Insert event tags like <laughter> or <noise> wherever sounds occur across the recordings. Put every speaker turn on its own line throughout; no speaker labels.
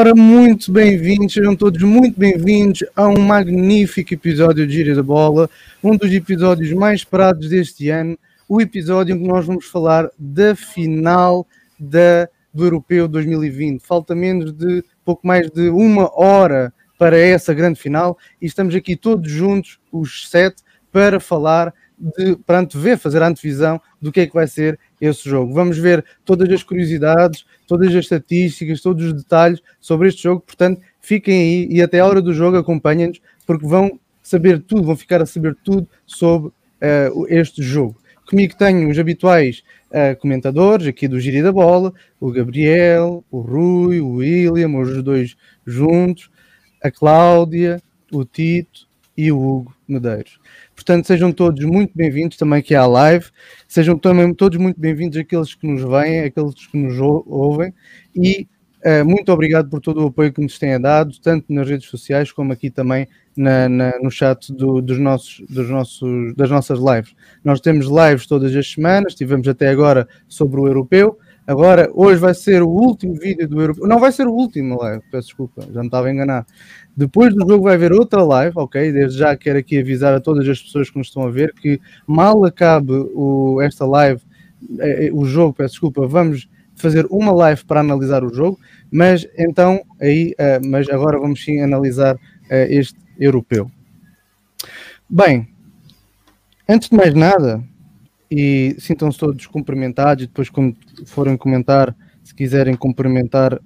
Ora, muito bem-vindos, sejam todos muito bem-vindos a um magnífico episódio de Gira da Bola, um dos episódios mais esperados deste ano, o episódio em que nós vamos falar da final da, do Europeu 2020. Falta menos de pouco mais de uma hora para essa grande final e estamos aqui todos juntos, os sete, para falar de, para antever, fazer a antevisão do que é que vai ser esse jogo. Vamos ver todas as curiosidades, todas as estatísticas, todos os detalhes sobre este jogo. Portanto, fiquem aí e até a hora do jogo acompanhem-nos, porque vão saber tudo, vão ficar a saber tudo sobre uh, este jogo. Comigo tenho os habituais uh, comentadores aqui do Giri da Bola, o Gabriel, o Rui, o William, os dois juntos, a Cláudia, o Tito e o Hugo Medeiros. Portanto, sejam todos muito bem-vindos também aqui à live. Sejam também todos muito bem-vindos aqueles que nos veem, aqueles que nos ouvem. E uh, muito obrigado por todo o apoio que nos têm dado, tanto nas redes sociais como aqui também na, na, no chat do, dos nossos, dos nossos, das nossas lives. Nós temos lives todas as semanas, tivemos até agora sobre o europeu. Agora, hoje vai ser o último vídeo do europeu. Não vai ser o último peço desculpa, já me estava a enganar. Depois do jogo vai haver outra live, ok? Desde já quero aqui avisar a todas as pessoas que nos estão a ver que mal acabe o, esta live, eh, eh, o jogo, peço desculpa, vamos fazer uma live para analisar o jogo, mas então aí, uh, mas agora vamos sim analisar uh, este europeu. Bem, antes de mais nada, e sintam-se todos cumprimentados, e depois quando forem comentar, se quiserem cumprimentar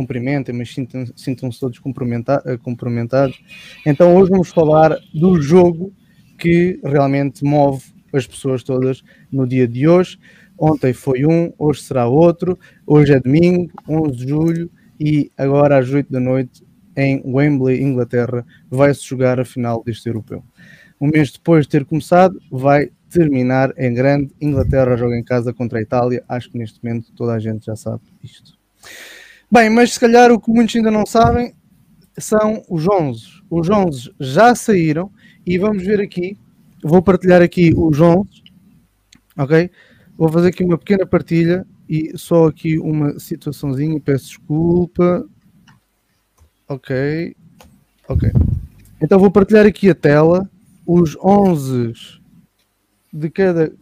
cumprimentem, mas sintam-se sintam todos eh, cumprimentados. Então hoje vamos falar do jogo que realmente move as pessoas todas no dia de hoje. Ontem foi um, hoje será outro. Hoje é domingo, 11 de julho, e agora às 8 da noite, em Wembley, Inglaterra, vai-se jogar a final deste europeu. Um mês depois de ter começado, vai terminar em grande. Inglaterra joga em casa contra a Itália. Acho que neste momento toda a gente já sabe isto. Bem, mas se calhar o que muitos ainda não sabem são os 11. Os 11 já saíram e vamos ver aqui. Vou partilhar aqui os 11. Ok? Vou fazer aqui uma pequena partilha e só aqui uma situaçãozinha. Peço desculpa. Ok. Ok. Então vou partilhar aqui a tela. Os 11 de cada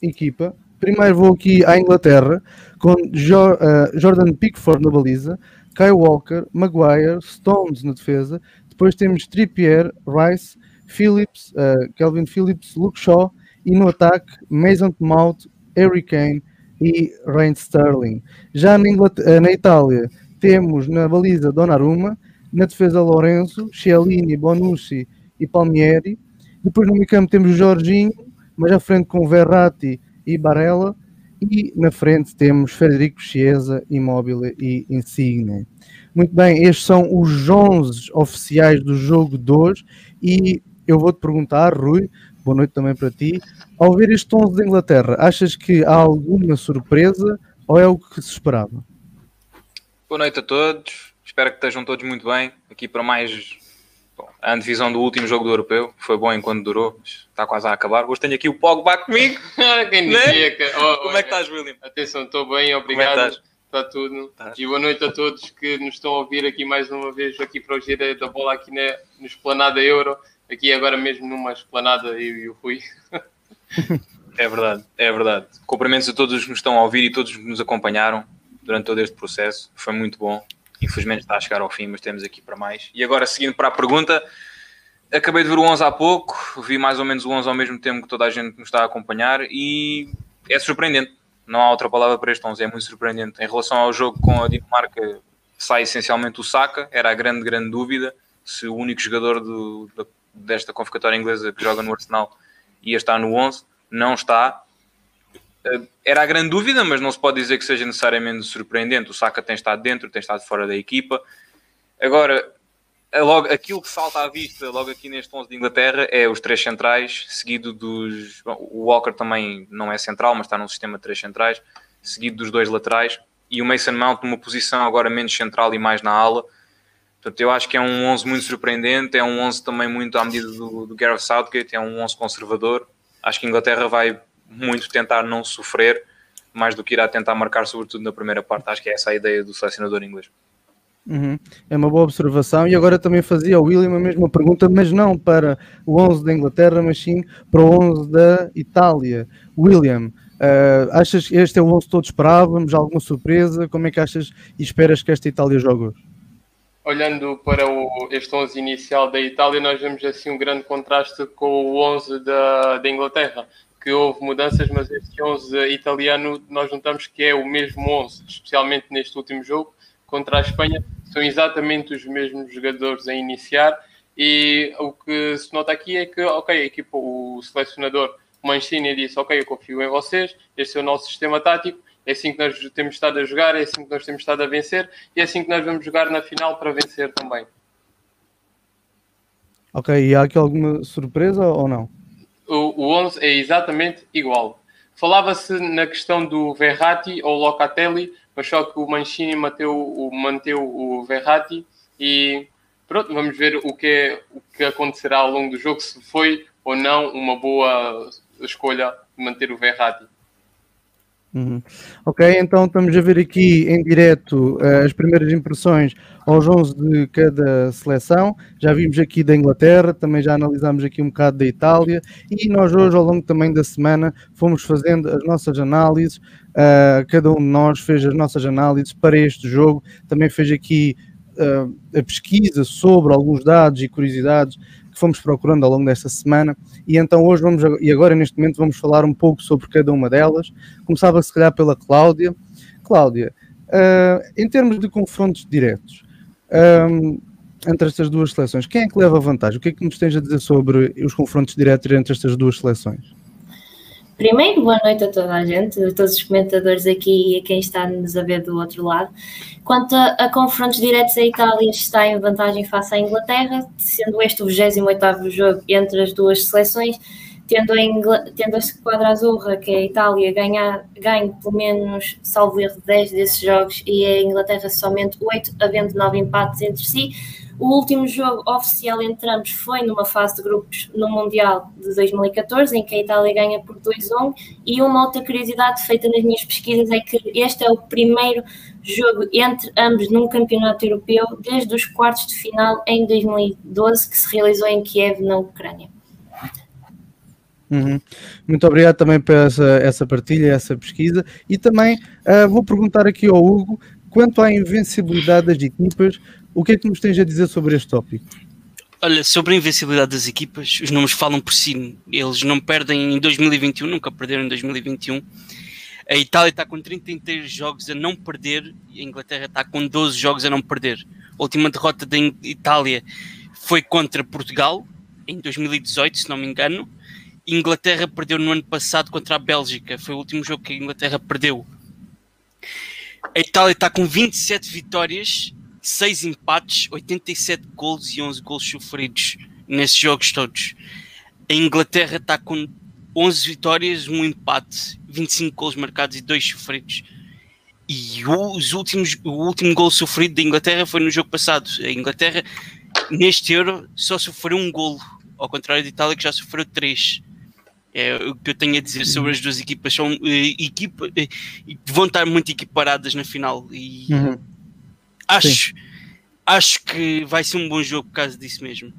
equipa Primeiro vou aqui à Inglaterra com jo uh, Jordan Pickford na baliza, Kyle Walker, Maguire, Stones na defesa. Depois temos Trippier, Rice, Phillips, uh, Phillips, Luke Shaw e no ataque Mason Mount, Harry Kane e Rain Sterling. Já na, uh, na, Itália temos na baliza Donnarumma, na defesa Lorenzo, Chiellini, Bonucci e Palmieri. Depois no meio campo temos Jorginho, mas à frente com Verratti e Barella. E na frente temos Federico Chiesa, Immobile e Insigne. Muito bem, estes são os 11 oficiais do jogo de hoje. E eu vou-te perguntar, Rui, boa noite também para ti. Ao ver este 11 da Inglaterra, achas que há alguma surpresa ou é o que se esperava?
Boa noite a todos. Espero que estejam todos muito bem. Aqui para mais Bom, a antevisão do último jogo do Europeu foi bom enquanto durou, mas está quase a acabar. Hoje tenho aqui o Pogba comigo. <laughs>
Quem né? dizia que...
oh, Como é que estás, William?
Atenção, estou bem, é obrigado. Está tudo. E boa noite a todos que nos estão a ouvir aqui mais uma vez, aqui para o Gira da Bola, aqui na, no Esplanada Euro. Aqui agora mesmo numa esplanada, eu e o Rui. <laughs>
É verdade, é verdade. Cumprimentos a todos que nos estão a ouvir e todos que nos acompanharam durante todo este processo. Foi muito bom. Infelizmente está a chegar ao fim, mas temos aqui para mais. E agora, seguindo para a pergunta, acabei de ver o 11 há pouco, vi mais ou menos o 11 ao mesmo tempo que toda a gente nos está a acompanhar e é surpreendente. Não há outra palavra para este 11, é muito surpreendente. Em relação ao jogo com a Dinamarca, sai essencialmente o Saka, era a grande, grande dúvida se o único jogador do, desta convocatória inglesa que joga no Arsenal ia estar no 11. Não está. Eh, era a grande dúvida, mas não se pode dizer que seja necessariamente surpreendente. O Saka tem estado dentro, tem estado fora da equipa. Agora, logo, aquilo que salta à vista logo aqui neste 11 de Inglaterra é os três centrais, seguido dos. Bom, o Walker também não é central, mas está num sistema de três centrais, seguido dos dois laterais, e o Mason Mount numa posição agora menos central e mais na ala. Portanto, eu acho que é um 11 muito surpreendente, é um 11 também muito à medida do, do Gareth Southgate, é um 11 conservador. Acho que a Inglaterra vai muito tentar não sofrer, mais do que irá tentar marcar, sobretudo na primeira parte. Acho que é essa a ideia do selecionador inglês.
Uhum. É uma boa observação. E agora também fazia ao William a mesma pergunta, mas não para o 11 da Inglaterra, mas sim para o 11 da Itália. William, uh, achas que este é o 11 que todos esperávamos? Alguma surpresa? Como é que achas e esperas que esta Itália jogue hoje?
Olhando para o, este 11 inicial da Itália, nós vemos assim um grande contraste com o 11 da, da Inglaterra que houve mudanças, mas este 11 italiano nós notamos que é o mesmo 11, especialmente neste último jogo contra a Espanha, são exatamente os mesmos jogadores a iniciar e o que se nota aqui é que, ok, a equipa, o selecionador Mancini disse, ok, eu confio em vocês, este é o nosso sistema tático, é assim que nós temos estado a jogar, é assim que nós temos estado a vencer e é assim que nós vamos jogar na final para vencer também.
Ok, e há aqui alguma surpresa ou não?
O, o 11 é exatamente igual. Falava-se na questão do Verratti ou Locatelli, mas só que o Mancini manteu o, manteu o Verratti e pronto, vamos ver o que, é, o que acontecerá ao longo do jogo, se foi ou não uma boa escolha manter o Verratti.
Uhum. Ok, então estamos a ver aqui em direto uh, as primeiras impressões aos 11 de cada seleção. Já vimos aqui da Inglaterra, também já analisámos aqui um bocado da Itália e nós hoje, ao longo também da semana, fomos fazendo as nossas análises. Uh, cada um de nós fez as nossas análises para este jogo, também fez aqui uh, a pesquisa sobre alguns dados e curiosidades que fomos procurando ao longo desta semana. E então hoje vamos, e agora neste momento vamos falar um pouco sobre cada uma delas. Começava se calhar pela Cláudia. Cláudia, uh, em termos de confrontos diretos, ah, entre estas duas seleções, quem é que leva vantagem? O que é que nos tens a dizer sobre os confrontos diretos entre estas duas seleções?
Primeiro, boa noite a toda a gente, a todos os comentadores aqui e a quem está nos a ver do outro lado. Quanto a, a confrontos diretos, a Itália está em vantagem face à Inglaterra, sendo este o 28 jogo entre as duas seleções, tendo a, Ingl... tendo a esquadra azurra, que é a Itália, ganha, ganhe pelo menos, salvo erro, 10 desses jogos e a Inglaterra somente 8, havendo 9 empates entre si o último jogo oficial entre ambos foi numa fase de grupos no Mundial de 2014, em que a Itália ganha por 2-1. E uma outra curiosidade feita nas minhas pesquisas é que este é o primeiro jogo entre ambos num campeonato europeu desde os quartos de final em 2012, que se realizou em Kiev, na Ucrânia.
Uhum. Muito obrigado também por essa, essa partilha, essa pesquisa. E também uh, vou perguntar aqui ao Hugo quanto à invencibilidade das equipas, o que é que nos tens a dizer sobre este tópico?
Olha, sobre a invencibilidade das equipas, os números falam por si. Eles não perdem em 2021, nunca perderam em 2021. A Itália está com 33 jogos a não perder e a Inglaterra está com 12 jogos a não perder. A última derrota da Itália foi contra Portugal, em 2018, se não me engano. Inglaterra perdeu no ano passado contra a Bélgica. Foi o último jogo que a Inglaterra perdeu. A Itália está com 27 vitórias 6 empates, 87 gols e 11 gols sofridos nesses jogos todos. A Inglaterra está com 11 vitórias, um empate, 25 gols marcados e 2 sofridos. E os últimos, o último gol sofrido da Inglaterra foi no jogo passado. A Inglaterra, neste Euro, só sofreu um golo, ao contrário da Itália, que já sofreu três. É o que eu tenho a dizer sobre as duas equipas. São uh, equipa, uh, vão estar muito equiparadas na final. E uhum acho, acho que vai ser um bom jogo por causa disso mesmo.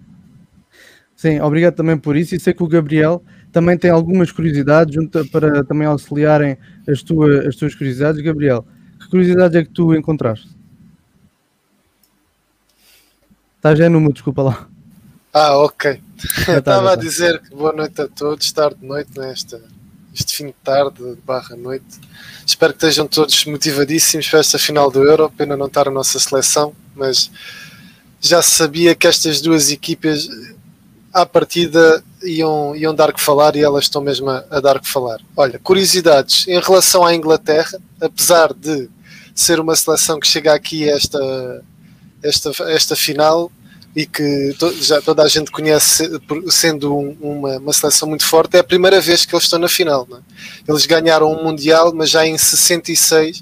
Sim, obrigado também por isso. E sei que o Gabriel também tem algumas curiosidades para também auxiliarem as, tua, as tuas curiosidades. Gabriel, que curiosidades é que tu encontraste? Estás já no desculpa lá.
Ah, ok. Tá, Estava a dizer que boa noite a todos, tarde de noite nesta este fim de tarde, barra noite. Espero que estejam todos motivadíssimos para esta final do Euro. Pena não estar a nossa seleção, mas já sabia que estas duas equipas à partida iam, iam dar que falar e elas estão mesmo a, a dar que falar. Olha, curiosidades em relação à Inglaterra, apesar de ser uma seleção que chega aqui esta, esta, esta final, e que to, já toda a gente conhece sendo um, uma, uma seleção muito forte, é a primeira vez que eles estão na final. É? Eles ganharam um Mundial, mas já em 66,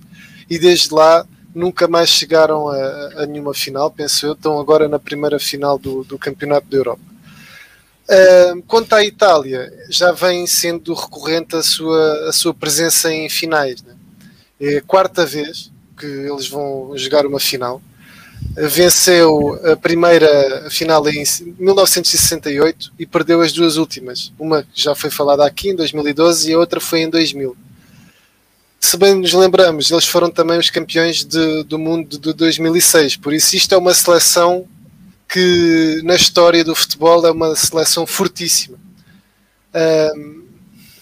e desde lá nunca mais chegaram a, a nenhuma final, penso eu. Estão agora na primeira final do, do Campeonato da Europa. Uh, quanto à Itália, já vem sendo recorrente a sua, a sua presença em finais. Né? É a quarta vez que eles vão jogar uma final. Venceu a primeira final em 1968 e perdeu as duas últimas. Uma que já foi falada aqui em 2012 e a outra foi em 2000. Se bem nos lembramos, eles foram também os campeões de, do mundo de 2006. Por isso, isto é uma seleção que na história do futebol é uma seleção fortíssima. Um,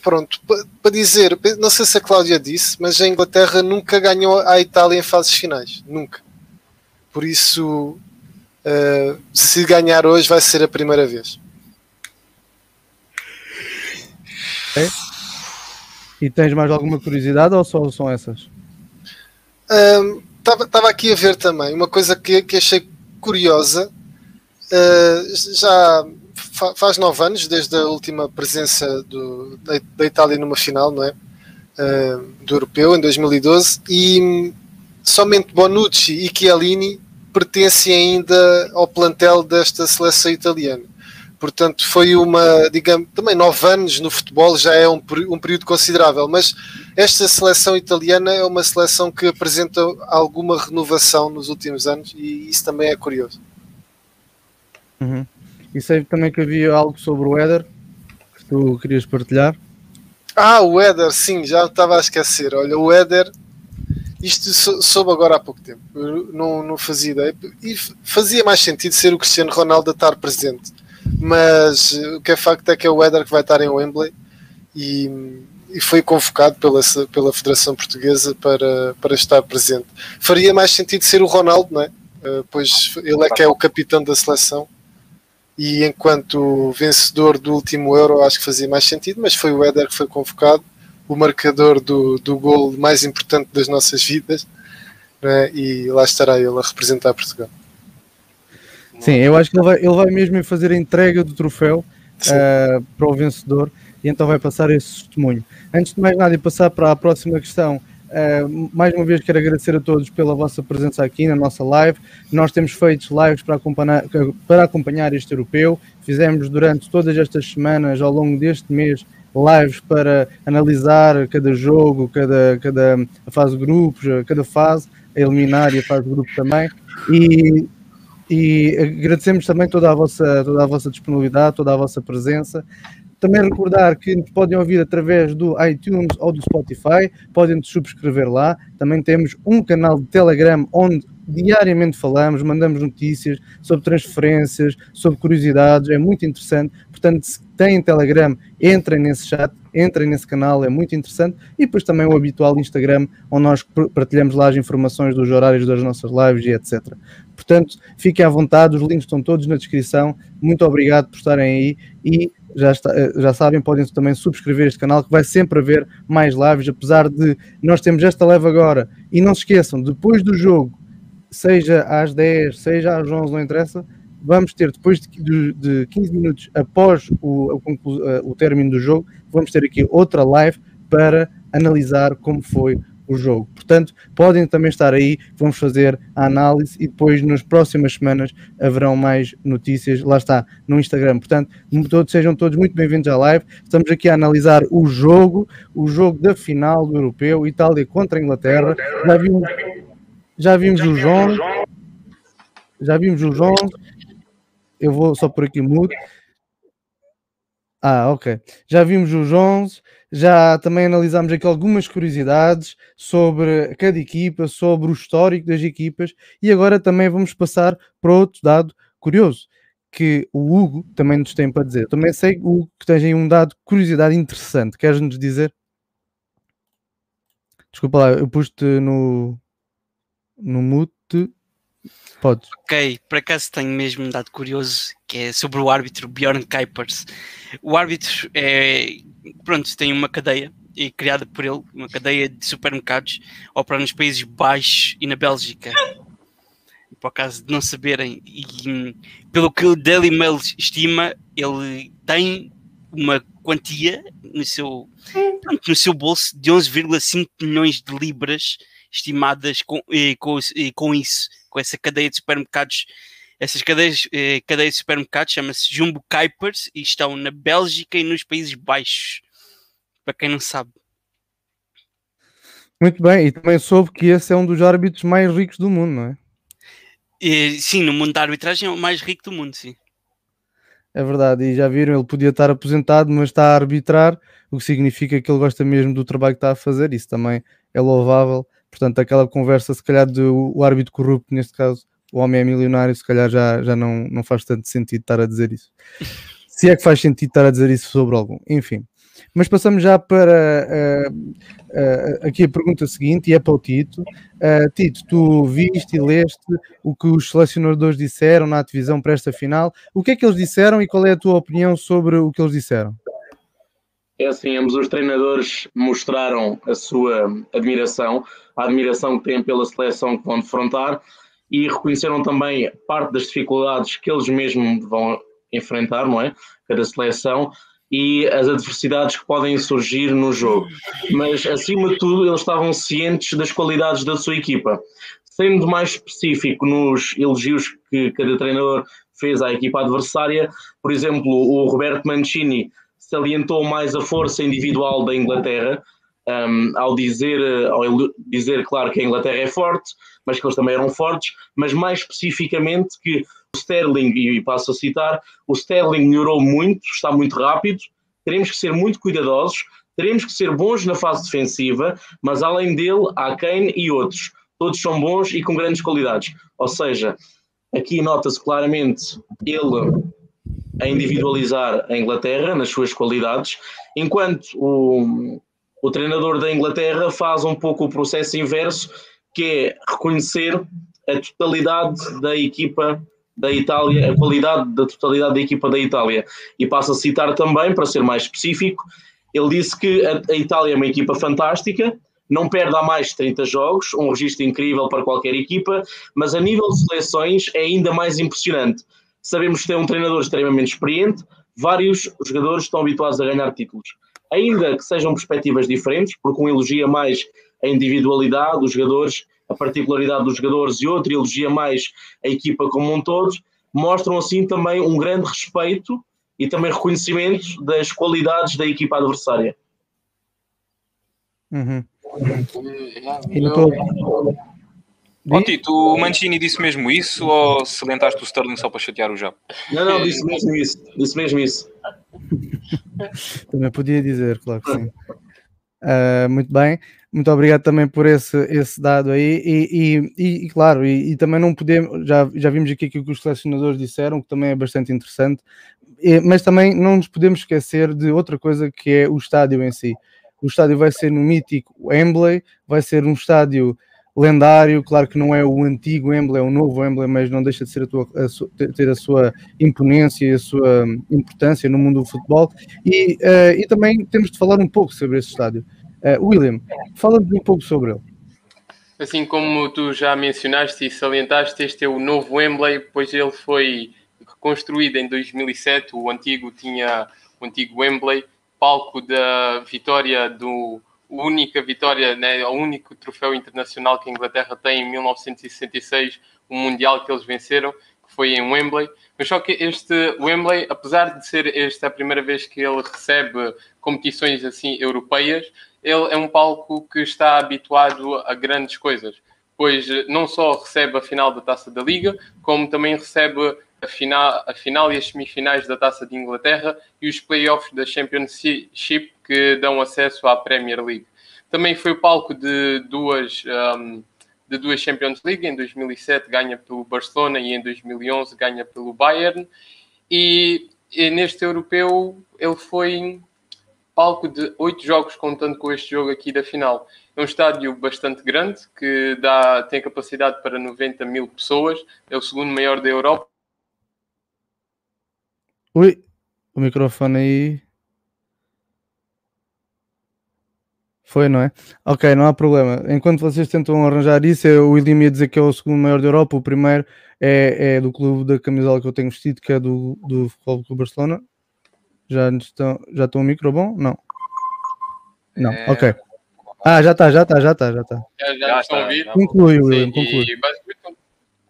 pronto, para dizer, não sei se a Cláudia disse, mas a Inglaterra nunca ganhou a Itália em fases finais. Nunca. Por isso, uh, se ganhar hoje, vai ser a primeira vez.
É? E tens mais alguma curiosidade ou só são essas?
Estava um, aqui a ver também uma coisa que, que achei curiosa. Uh, já fa faz nove anos desde a última presença do, da, da, Itália numa final, não é? Uh, do europeu em 2012 e somente Bonucci e Chiellini pertencem ainda ao plantel desta seleção italiana. Portanto, foi uma, digamos, também nove anos no futebol já é um, um período considerável, mas esta seleção italiana é uma seleção que apresenta alguma renovação nos últimos anos e isso também é curioso.
Uhum. E sei também que havia algo sobre o Éder que tu querias partilhar.
Ah, o Éder, sim, já estava a esquecer. Olha, o Éder isto soube agora há pouco tempo, não, não fazia ideia. E fazia mais sentido ser o Cristiano Ronaldo a estar presente. Mas o que é facto é que é o Éder que vai estar em Wembley e, e foi convocado pela, pela Federação Portuguesa para, para estar presente. Faria mais sentido ser o Ronaldo, não é? Uh, pois ele é que é o capitão da seleção e enquanto vencedor do último Euro acho que fazia mais sentido, mas foi o Éder que foi convocado o marcador do, do gol mais importante das nossas vidas né? e lá estará ele a representar Portugal.
Sim, eu acho que ele vai, ele vai mesmo fazer a entrega do troféu uh, para o vencedor e então vai passar esse testemunho. Antes de mais nada e passar para a próxima questão, uh, mais uma vez quero agradecer a todos pela vossa presença aqui na nossa live. Nós temos feito lives para acompanhar, para acompanhar este europeu, fizemos durante todas estas semanas, ao longo deste mês, lives para analisar cada jogo, cada, cada fase de grupos, cada fase, a eliminar e a fase de grupo também. E, e agradecemos também toda a, vossa, toda a vossa disponibilidade, toda a vossa presença. Também recordar que nos podem ouvir através do iTunes ou do Spotify, podem nos subscrever lá. Também temos um canal de Telegram onde diariamente falamos, mandamos notícias sobre transferências, sobre curiosidades, é muito interessante. Portanto, se têm Telegram, entrem nesse chat, entrem nesse canal, é muito interessante. E depois também o habitual Instagram, onde nós partilhamos lá as informações dos horários das nossas lives e etc. Portanto, fiquem à vontade, os links estão todos na descrição. Muito obrigado por estarem aí e já, está, eh, já sabem, podem também subscrever este canal que vai sempre haver mais lives, apesar de nós termos esta live agora. E não se esqueçam, depois do jogo, seja às 10, seja às 11, não interessa, vamos ter, depois de, de 15 minutos após o, o, eh, o término do jogo, vamos ter aqui outra live para analisar como foi o jogo. Portanto, podem também estar aí, vamos fazer a análise e depois nas próximas semanas haverão mais notícias, lá está, no Instagram. Portanto, todos, sejam todos muito bem-vindos à live. Estamos aqui a analisar o jogo, o jogo da final do Europeu, Itália contra a Inglaterra. Já vimos, já vimos o João, já vimos o João, eu vou só por aqui mudo. Ah, ok. Já vimos os 11, já também analisámos aqui algumas curiosidades sobre cada equipa, sobre o histórico das equipas e agora também vamos passar para outro dado curioso que o Hugo também nos tem para dizer. também sei, Hugo, que tens aí um dado curiosidade interessante. Queres-nos dizer? Desculpa lá, eu pus-te no, no mute. Podes.
Ok, por acaso tenho mesmo um dado curioso que é sobre o árbitro Bjorn Kuipers. O árbitro é, pronto, tem uma cadeia e criada por ele, uma cadeia de supermercados, opera nos Países Baixos e na Bélgica. Por acaso de não saberem, e pelo que o Daily Mail estima, ele tem uma quantia no seu, pronto, no seu bolso de 11,5 milhões de libras estimadas com, e, com, e com isso com essa cadeia de supermercados. Essas cadeias, eh, cadeias de supermercados chama-se Jumbo Kuipers e estão na Bélgica e nos Países Baixos. Para quem não sabe.
Muito bem, e também soube que esse é um dos árbitros mais ricos do mundo, não é?
E, sim, no mundo da arbitragem é o mais rico do mundo, sim.
É verdade, e já viram, ele podia estar aposentado, mas está a arbitrar, o que significa que ele gosta mesmo do trabalho que está a fazer, isso também é louvável. Portanto, aquela conversa, se calhar, do árbitro corrupto, neste caso, o homem é milionário, se calhar já, já não, não faz tanto sentido estar a dizer isso. <laughs> se é que faz sentido estar a dizer isso sobre algum. Enfim. Mas passamos já para uh, uh, aqui a pergunta seguinte, e é para o Tito. Uh, Tito, tu viste e leste o que os selecionadores disseram na divisão para esta final. O que é que eles disseram e qual é a tua opinião sobre o que eles disseram?
É assim, ambos os treinadores mostraram a sua admiração, a admiração que têm pela seleção que vão defrontar e reconheceram também parte das dificuldades que eles mesmos vão enfrentar, não é? Cada seleção e as adversidades que podem surgir no jogo. Mas, acima de tudo, eles estavam cientes das qualidades da sua equipa. Sendo mais específico nos elogios que cada treinador fez à equipa adversária, por exemplo, o Roberto Mancini salientou mais a força individual da Inglaterra, um, ao, dizer, ao dizer, claro, que a Inglaterra é forte, mas que eles também eram fortes, mas mais especificamente que o Sterling, e passo a citar, o Sterling melhorou muito, está muito rápido, teremos que ser muito cuidadosos, teremos que ser bons na fase defensiva, mas além dele há Kane e outros. Todos são bons e com grandes qualidades. Ou seja, aqui nota-se claramente ele a individualizar a Inglaterra nas suas qualidades, enquanto o, o treinador da Inglaterra faz um pouco o processo inverso, que é reconhecer a totalidade da equipa da Itália, a qualidade da totalidade da equipa da Itália. E passo a citar também, para ser mais específico, ele disse que a, a Itália é uma equipa fantástica, não perde há mais de 30 jogos, um registro incrível para qualquer equipa, mas a nível de seleções é ainda mais impressionante. Sabemos que tem um treinador extremamente experiente, vários jogadores estão habituados a ganhar títulos. Ainda que sejam perspectivas diferentes, porque um elogia mais a individualidade dos jogadores a particularidade dos jogadores e outro elogia mais a equipa como um todo, mostram assim também um grande respeito e também reconhecimento das qualidades da equipa adversária.
Uhum.
E todo... Oh, Tito, o Mancini disse mesmo isso ou salientaste o Sterling só para chatear o Jabo?
Não, não, disse mesmo isso. Disse mesmo isso. <laughs>
Também podia dizer, claro que sim. Uh, muito bem. Muito obrigado também por esse, esse dado aí. E, e, e claro, e, e, também não podemos, já, já vimos aqui aquilo que os selecionadores disseram, que também é bastante interessante, mas também não nos podemos esquecer de outra coisa que é o estádio em si. O estádio vai ser no mítico Wembley, vai ser um estádio lendário, claro que não é o antigo Wembley, é o novo Wembley, mas não deixa de ser a tua, a, ter a sua imponência e a sua importância no mundo do futebol. E, uh, e também temos de falar um pouco sobre esse estádio. Uh, William, fala-nos um pouco sobre ele.
Assim como tu já mencionaste e salientaste, este é o novo Wembley, pois ele foi reconstruído em 2007. O antigo tinha o antigo Wembley, palco da vitória do única vitória, né, o único troféu internacional que a Inglaterra tem em 1966, o mundial que eles venceram, que foi em Wembley. Mas só que este Wembley, apesar de ser esta a primeira vez que ele recebe competições assim europeias, ele é um palco que está habituado a grandes coisas, pois não só recebe a final da Taça da Liga, como também recebe a final, a final e as semifinais da Taça de Inglaterra e os playoffs da Championship que dão acesso à Premier League. Também foi palco de duas, um, de duas Champions League, em 2007 ganha pelo Barcelona e em 2011 ganha pelo Bayern. E, e neste europeu ele foi palco de oito jogos, contando com este jogo aqui da final. É um estádio bastante grande, que dá, tem capacidade para 90 mil pessoas, é o segundo maior da Europa.
Ui, o microfone aí. Foi, não é? Ok, não há problema. Enquanto vocês tentam arranjar isso, o William ia dizer que é o segundo maior da Europa, o primeiro é, é do clube da camisola que eu tenho vestido, que é do, do Futebol Clube Barcelona. Já estão, já estão o micro bom? Não. Não, é... ok. Ah, já está, já está, já está, já está.
Já, já, já estão a ouvir?
Conclui, William, conclui. E basicamente,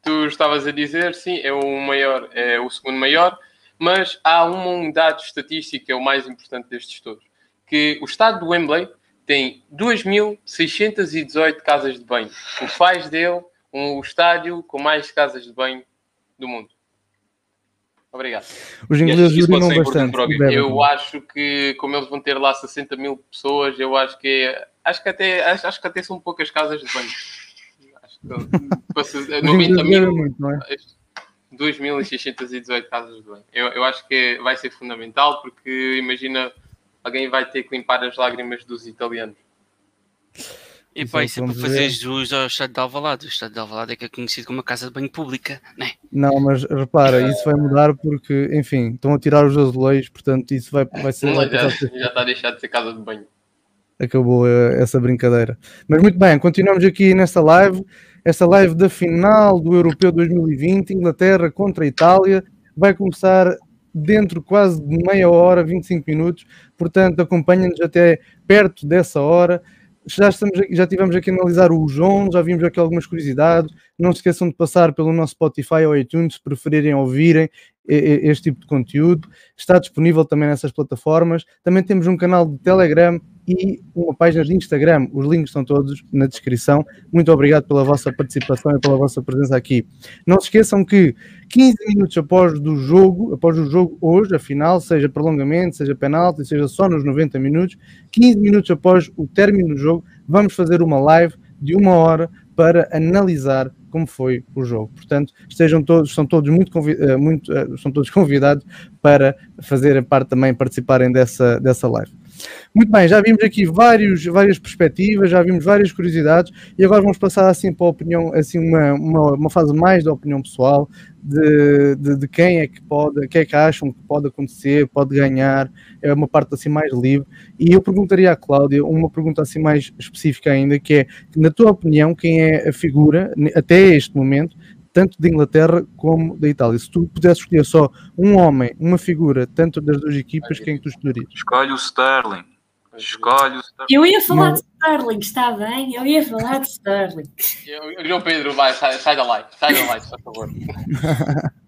tu estavas a dizer, sim, é o maior, é o segundo maior, mas há um dado estatístico que é o mais importante destes todos, que o estado do Wembley tem 2.618 casas de banho, o que faz dele um estádio com mais casas de banho do mundo. Obrigado.
Os ingleses urinam bastante.
Eu acho que, como eles vão ter lá 60 mil pessoas, eu acho que é, acho que até acho, acho que até são poucas casas de banho. Acho que <laughs> 90 mil, muito, não é? 2.618 casas de banho. Eu, eu acho que vai ser fundamental porque imagina alguém vai ter que limpar as lágrimas dos italianos.
E pá, isso é para fazer jus ao Estado de Alvalade. O Estado de Alvalade é que é conhecido como uma casa de banho pública, não é?
Não, mas repara, isso vai mudar porque, enfim, estão a tirar os azulejos, portanto isso vai, vai ser...
Não, já, já está a deixar de ser casa de banho.
Acabou eh, essa brincadeira. Mas muito bem, continuamos aqui nesta live, esta live da final do Europeu 2020, Inglaterra contra Itália, vai começar dentro quase de meia hora, 25 minutos, portanto acompanhem-nos até perto dessa hora já, estamos, já tivemos aqui a analisar o João, já vimos aqui algumas curiosidades. Não se esqueçam de passar pelo nosso Spotify ou iTunes se preferirem ouvirem este tipo de conteúdo. Está disponível também nessas plataformas. Também temos um canal de Telegram e uma página de Instagram. Os links estão todos na descrição. Muito obrigado pela vossa participação e pela vossa presença aqui. Não se esqueçam que 15 minutos após do jogo, após o jogo hoje, afinal, seja prolongamento, seja penalti, seja só nos 90 minutos, 15 minutos após o término do jogo, vamos fazer uma live de uma hora para analisar como foi o jogo. Portanto, estejam todos, são todos muito, eh, muito eh, são todos convidados para fazer parte também, participarem dessa, dessa live. Muito bem, já vimos aqui vários, várias perspectivas, já vimos várias curiosidades e agora vamos passar assim para a opinião, assim uma, uma, uma fase mais da opinião pessoal de, de, de, quem é que pode, quem é que acham que pode acontecer, pode ganhar, é uma parte assim mais livre. E eu perguntaria à Cláudia uma pergunta assim mais específica ainda, que é, na tua opinião, quem é a figura, até este momento, tanto da Inglaterra como da Itália. Se tu pudesses escolher só um homem, uma figura, tanto das duas equipas, quem é tu escolherias?
Escolhe o Sterling. Escolhe o Sterling.
Eu ia falar Não. de Sterling, está bem? Eu ia falar de Sterling.
João Pedro, vai, sai, sai da live, sai da live, por favor. <laughs>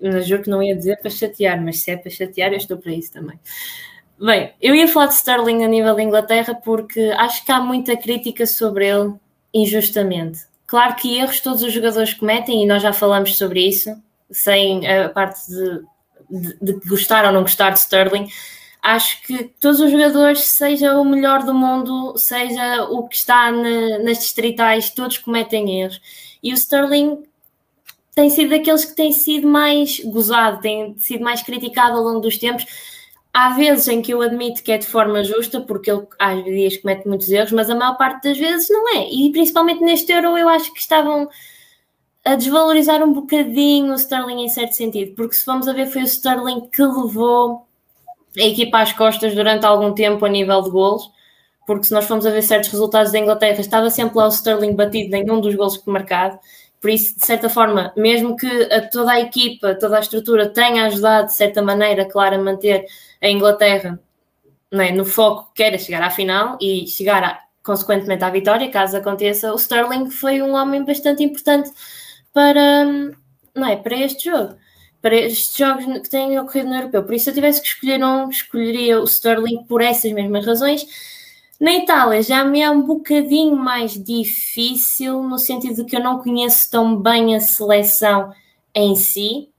Eu juro que não ia dizer para chatear, mas se é para chatear, eu estou para isso também. Bem, eu ia falar de Sterling a nível da Inglaterra porque acho que há muita crítica sobre ele injustamente. Claro que erros todos os jogadores cometem e nós já falamos sobre isso, sem a parte de, de, de gostar ou não gostar de Sterling. Acho que todos os jogadores, seja o melhor do mundo, seja o que está na, nas distritais, todos cometem erros. E o Sterling tem sido daqueles que tem sido mais gozado, tem sido mais criticado ao longo dos tempos Há vezes em que eu admito que é de forma justa, porque ele às vezes comete muitos erros, mas a maior parte das vezes não é. E principalmente neste Euro eu acho que estavam a desvalorizar um bocadinho o Sterling em certo sentido, porque se vamos a ver foi o Sterling que levou a equipa às costas durante algum tempo a nível de golos, porque se nós formos a ver certos resultados da Inglaterra, estava sempre lá o Sterling batido em um dos golos que marcado, por isso, de certa forma, mesmo que a toda a equipa, toda a estrutura tenha ajudado de certa maneira, claro, a manter a Inglaterra é, no foco que era chegar à final e chegar a, consequentemente à vitória, caso aconteça, o Sterling foi um homem bastante importante para, não é, para este jogo, para estes jogos que têm ocorrido no Europeu. Por isso, se eu tivesse que escolher um, escolheria o Sterling por essas mesmas razões. Na Itália já me é um bocadinho mais difícil, no sentido de que eu não conheço tão bem a seleção em si,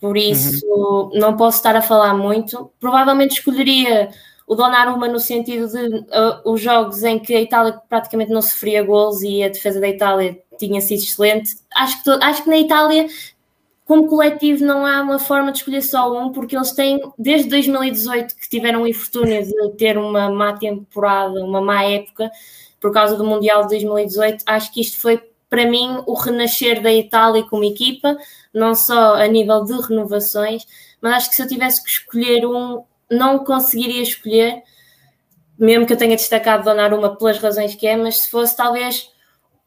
por isso uhum. não posso estar a falar muito. Provavelmente escolheria o Donnarumma no sentido de uh, os jogos em que a Itália praticamente não sofria gols e a defesa da Itália tinha sido excelente. Acho que, acho que na Itália, como coletivo, não há uma forma de escolher só um, porque eles têm, desde 2018, que tiveram o infortúnio de ter uma má temporada, uma má época, por causa do Mundial de 2018, acho que isto foi para mim, o renascer da Itália como equipa, não só a nível de renovações, mas acho que se eu tivesse que escolher um, não conseguiria escolher, mesmo que eu tenha destacado Donnarumma pelas razões que é, mas se fosse talvez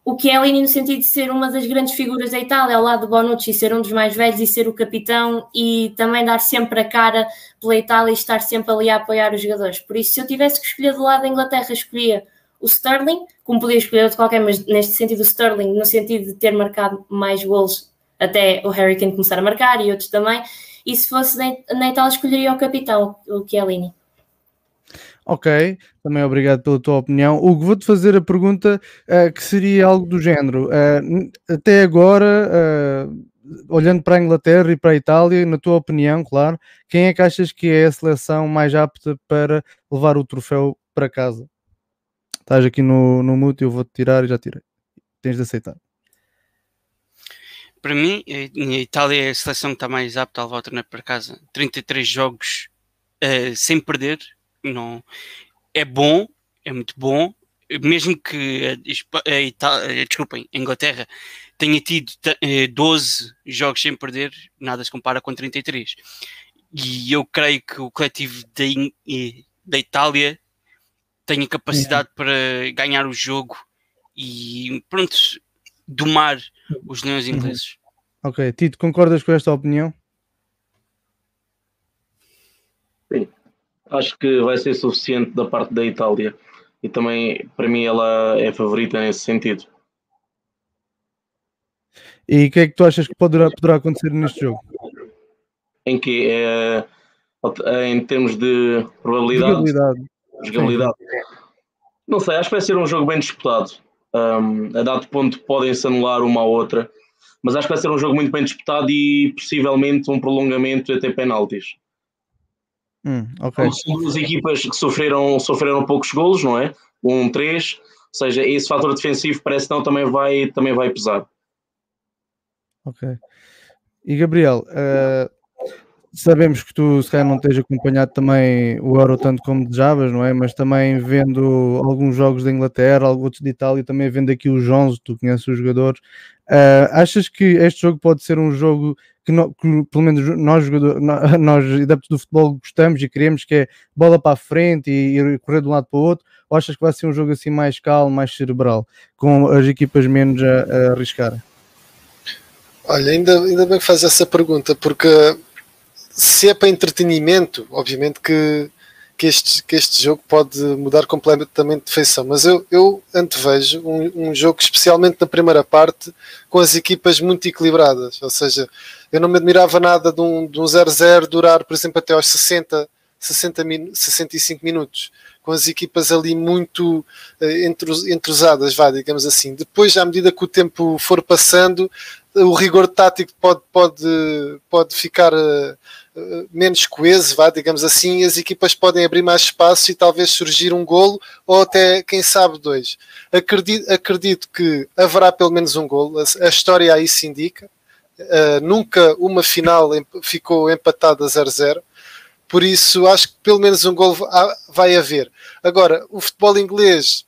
o Chiellini no sentido de ser uma das grandes figuras da Itália, ao lado de Bonucci, ser um dos mais velhos e ser o capitão e também dar sempre a cara pela Itália e estar sempre ali a apoiar os jogadores. Por isso, se eu tivesse que escolher do lado da Inglaterra, escolhia o Sterling, como podia escolher outro qualquer, mas neste sentido o Sterling, no sentido de ter marcado mais gols até o Harry Kane começar a marcar e outros também. E se fosse na Itália, escolheria o capitão, o Chiellini.
Ok, também obrigado pela tua opinião. Hugo, vou-te fazer a pergunta uh, que seria algo do género. Uh, até agora, uh, olhando para a Inglaterra e para a Itália, na tua opinião, claro, quem é que achas que é a seleção mais apta para levar o troféu para casa? Estás aqui no, no mute, eu vou-te tirar e já tirei. Tens de aceitar.
Para mim, a Itália é a seleção que está mais apta a levar o torneio para casa. 33 jogos uh, sem perder, não é bom, é muito bom. Mesmo que a, Itália, desculpem, a Inglaterra tenha tido 12 eh, jogos sem perder, nada se compara com 33. E eu creio que o coletivo da Itália tem a capacidade é. para ganhar o jogo e pronto, domar os leões uhum. ingleses.
Ok, Tito, concordas com esta opinião?
Sim, acho que vai ser suficiente da parte da Itália e também para mim ela é favorita nesse sentido.
E o que é que tu achas que poderá, poderá acontecer neste jogo?
Em que é, em termos de probabilidade, jogabilidade. Jogabilidade. Não sei, acho que vai ser um jogo bem disputado. Um, a dado ponto podem-se anular uma à outra, mas acho que vai ser um jogo muito bem disputado e possivelmente um prolongamento até penaltis.
Hum, okay.
São duas equipas que sofreram, sofreram poucos golos, não é? Um 3, ou seja, esse fator defensivo parece que não também vai, também vai pesar.
Ok. E Gabriel, uh, sabemos que tu se calhar não tens acompanhado também o Euro tanto como desejavas, não é? Mas também vendo alguns jogos da Inglaterra, outros de Itália, também vendo aqui os 11, tu conheces os jogadores. Uh, achas que este jogo pode ser um jogo que, no, que pelo menos nós, jogadores, <laughs> nós adeptos do futebol gostamos e queremos, que é bola para a frente e, e correr de um lado para o outro? Ou achas que vai ser um jogo assim mais calmo, mais cerebral, com as equipas menos a, a arriscar?
Olha, ainda, ainda bem que faz essa pergunta, porque se é para entretenimento, obviamente que, que, este, que este jogo pode mudar completamente de feição, mas eu, eu antevejo um, um jogo, especialmente na primeira parte, com as equipas muito equilibradas. Ou seja, eu não me admirava nada de um 0-0 um durar, por exemplo, até aos 60, 60 min 65 minutos, com as equipas ali muito uh, entrosadas, vá, digamos assim. Depois, à medida que o tempo for passando, o rigor tático pode, pode, pode ficar uh, menos coeso, vá, digamos assim, as equipas podem abrir mais espaço e talvez surgir um golo ou até, quem sabe, dois. Acredito, acredito que haverá pelo menos um golo, a, a história aí se indica. Uh, nunca uma final ficou empatada 0-0, por isso acho que pelo menos um golo vai haver. Agora, o futebol inglês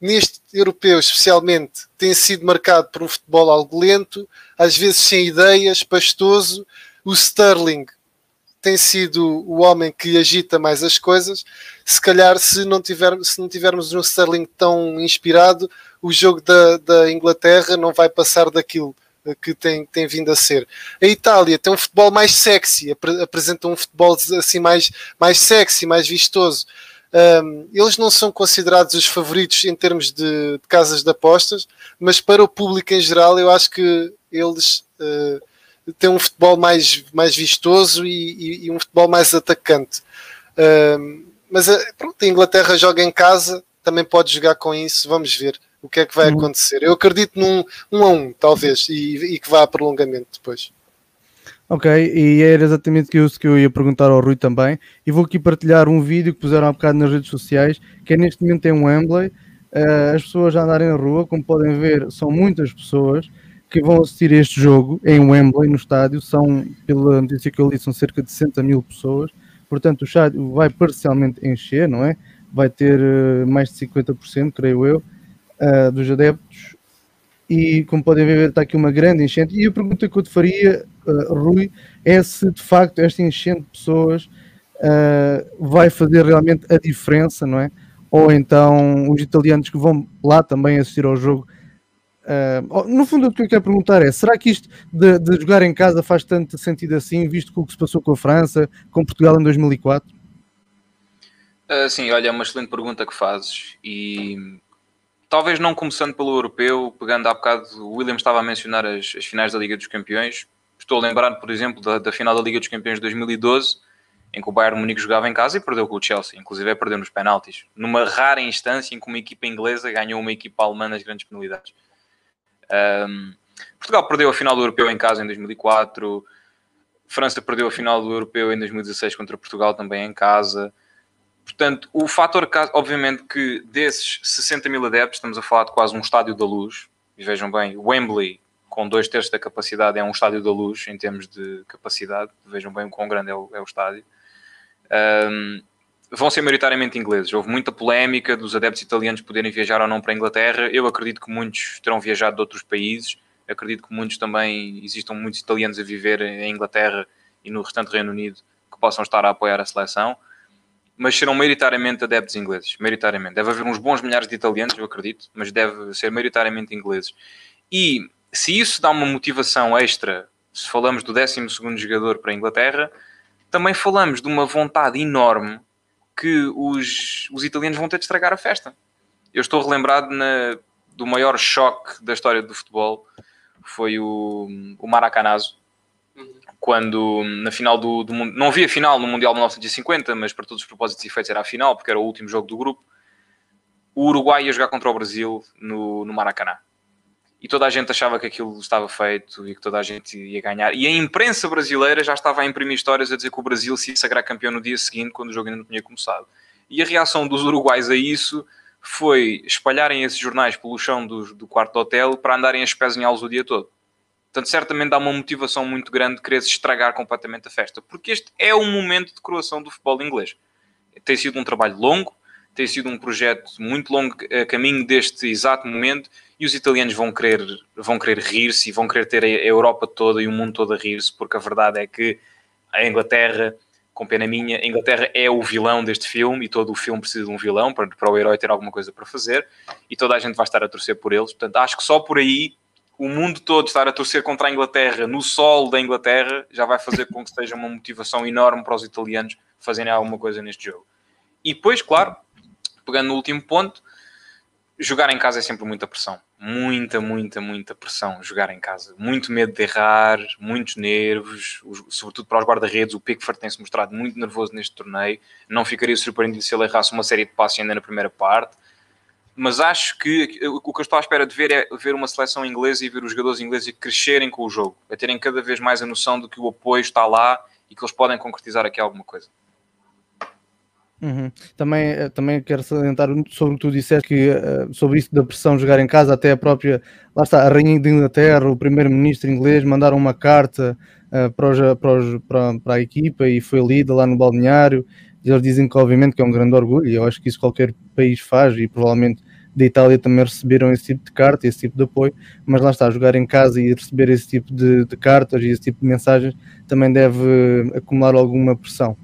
neste europeu especialmente, tem sido marcado por um futebol algo lento, às vezes sem ideias, pastoso. O Sterling tem sido o homem que agita mais as coisas. Se calhar, se não, se não tivermos um Sterling tão inspirado, o jogo da, da Inglaterra não vai passar daquilo que tem, tem vindo a ser. A Itália tem um futebol mais sexy, apresenta um futebol assim mais, mais sexy, mais vistoso. Um, eles não são considerados os favoritos em termos de, de, casas de apostas, mas para o público em geral, eu acho que eles uh, têm um futebol mais, mais vistoso e, e, e um futebol mais atacante. Um, mas uh, pronto, a Inglaterra joga em casa, também pode jogar com isso, vamos ver o que é que vai uhum. acontecer. Eu acredito num um a um, talvez, e, e que vá a prolongamento depois.
Ok, e era exatamente isso que eu ia perguntar ao Rui também. E vou aqui partilhar um vídeo que puseram há bocado nas redes sociais, que é neste momento em Wembley. Uh, as pessoas já andarem na rua, como podem ver, são muitas pessoas que vão assistir a este jogo em Wembley, no estádio. São, pela notícia que eu li, são cerca de 60 mil pessoas. Portanto, o estádio vai parcialmente encher, não é? Vai ter uh, mais de 50%, creio eu, uh, dos adeptos e como podem ver está aqui uma grande enchente e a pergunta que eu te faria, uh, Rui, é se de facto esta enchente de pessoas uh, vai fazer realmente a diferença, não é? Ou então os italianos que vão lá também assistir ao jogo Uh, no fundo, o que eu quero perguntar é: será que isto de, de, jogar em casa faz tanto sentido assim, visto com o que se passou com a França, com Portugal em 2004?
Uh, sim, olha, é uma excelente pergunta que fazes. E talvez não começando pelo europeu, pegando há bocado, o William estava a mencionar as, as finais da Liga dos Campeões. Estou a lembrar, por exemplo, da, da, final da Liga dos Campeões de 2012, em que o Bayern Munique jogava em casa e perdeu com o Chelsea, inclusive é perdeu nos penaltis, numa rara instância em que uma equipa inglesa ganhou uma equipa alemã nas grandes penalidades. Um, Portugal perdeu a final do Europeu em casa em 2004, França perdeu a final do Europeu em 2016 contra Portugal também em casa. Portanto, o fator, obviamente, que desses 60 mil adeptos, estamos a falar de quase um estádio da luz, e vejam bem, Wembley, com dois terços da capacidade, é um estádio da luz em termos de capacidade, vejam bem o quão grande é o, é o estádio. Um, vão ser maioritariamente ingleses. Houve muita polémica dos adeptos italianos poderem viajar ou não para a Inglaterra. Eu acredito que muitos terão viajado de outros países. Acredito que muitos também, existam muitos italianos a viver em Inglaterra e no restante Reino Unido que possam estar a apoiar a seleção mas serão maioritariamente adeptos ingleses. Maioritariamente. Deve haver uns bons milhares de italianos, eu acredito, mas deve ser maioritariamente ingleses. E se isso dá uma motivação extra, se falamos do 12 jogador para a Inglaterra, também falamos de uma vontade enorme que os, os italianos vão ter de estragar a festa. Eu estou relembrado na, do maior choque da história do futebol, foi o, o Maracanazo, quando na final do, do não havia final no Mundial de 1950, mas para todos os propósitos e efeitos era a final, porque era o último jogo do grupo. O Uruguai ia jogar contra o Brasil no, no Maracanã. E toda a gente achava que aquilo estava feito e que toda a gente ia ganhar. E a imprensa brasileira já estava a imprimir histórias a dizer que o Brasil se ia sagrar campeão no dia seguinte, quando o jogo ainda não tinha começado. E a reação dos uruguais a isso foi espalharem esses jornais pelo chão do, do quarto do hotel para andarem a espezinhá-los o dia todo. Portanto, certamente dá uma motivação muito grande de querer estragar completamente a festa, porque este é o momento de coroação do futebol inglês. Tem sido um trabalho longo, tem sido um projeto muito longo a caminho deste exato momento e os italianos vão querer, vão querer rir-se e vão querer ter a Europa toda e o mundo todo a rir-se, porque a verdade é que a Inglaterra, com pena minha, a Inglaterra é o vilão deste filme e todo o filme precisa de um vilão para, para o herói ter alguma coisa para fazer e toda a gente vai estar a torcer por eles. Portanto, acho que só por aí o mundo todo estar a torcer contra a Inglaterra no sol da Inglaterra já vai fazer com que seja uma motivação enorme para os italianos fazerem alguma coisa neste jogo. E depois, claro, pegando no último ponto, jogar em casa é sempre muita pressão. Muita, muita, muita pressão jogar em casa. Muito medo de errar, muitos nervos, sobretudo para os guarda-redes. O Pickford tem-se mostrado muito nervoso neste torneio. Não ficaria surpreendido se ele errasse uma série de passos ainda na primeira parte mas acho que o que eu estou à espera de ver é ver uma seleção inglesa e ver os jogadores ingleses crescerem com o jogo, a terem cada vez mais a noção de que o apoio está lá e que eles podem concretizar aqui alguma coisa.
Uhum. Também, eh, também quero salientar sobre o que tu disseste que, uh, sobre isso da pressão de jogar em casa, até a própria, lá está, a Rainha de Inglaterra, o primeiro-ministro inglês mandaram uma carta uh, para, os, para, os, para, para, a equipa e foi lida lá no balneário. E eles dizem que, obviamente, que é um grande orgulho, e eu acho que isso qualquer país faz, e provavelmente da Itália também receberam esse tipo de carta, esse tipo de apoio, mas lá está, jogar em casa e receber esse tipo de, de cartas e esse tipo de mensagens também deve acumular alguma pressão.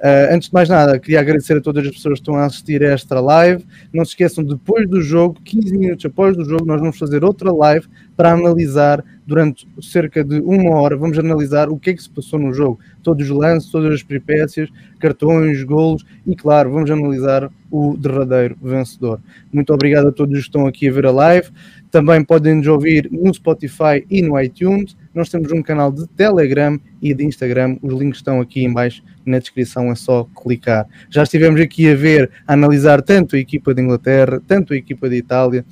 Uh, antes de mais nada, queria agradecer a todas as pessoas que estão a assistir a esta live. Não se esqueçam, depois do jogo, 15 minutos após o jogo, nós vamos fazer outra live para analisar durante cerca de uma hora. Vamos analisar o que é que se passou no jogo, todos os lances, todas as peripécias, cartões, golos e, claro, vamos analisar o derradeiro vencedor. Muito obrigado a todos que estão aqui a ver a live. Também podem nos ouvir no Spotify e no iTunes. Nós temos um canal de Telegram e de Instagram. Os links estão aqui em baixo na descrição, é só clicar. Já estivemos aqui a ver, a analisar tanto a equipa de Inglaterra, tanto a equipa de Itália.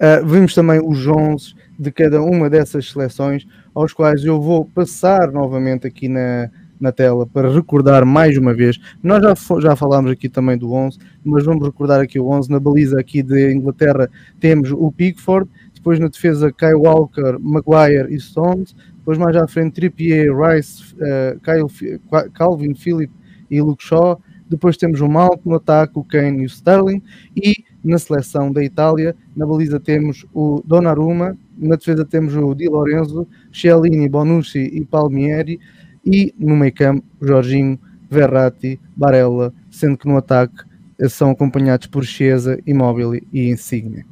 Uh, vimos também os 11 de cada uma dessas seleções, aos quais eu vou passar novamente aqui na, na tela para recordar mais uma vez. Nós já, já falámos aqui também do 11, mas vamos recordar aqui o 11. Na baliza aqui de Inglaterra temos o Pickford, depois na defesa Kyle Walker, Maguire e Stones, depois mais à frente Trippier, Rice, uh, Kyle, Calvin Philip e Luke Shaw, depois temos o Mount no ataque, o Kane e o Sterling, e na seleção da Itália, na baliza temos o Donnarumma, na defesa temos o Di Lorenzo, Chiellini, Bonucci e Palmieri, e no meio campo, Jorginho, Verratti, Barella, sendo que no ataque são acompanhados por Chiesa, Immobile e Insigne.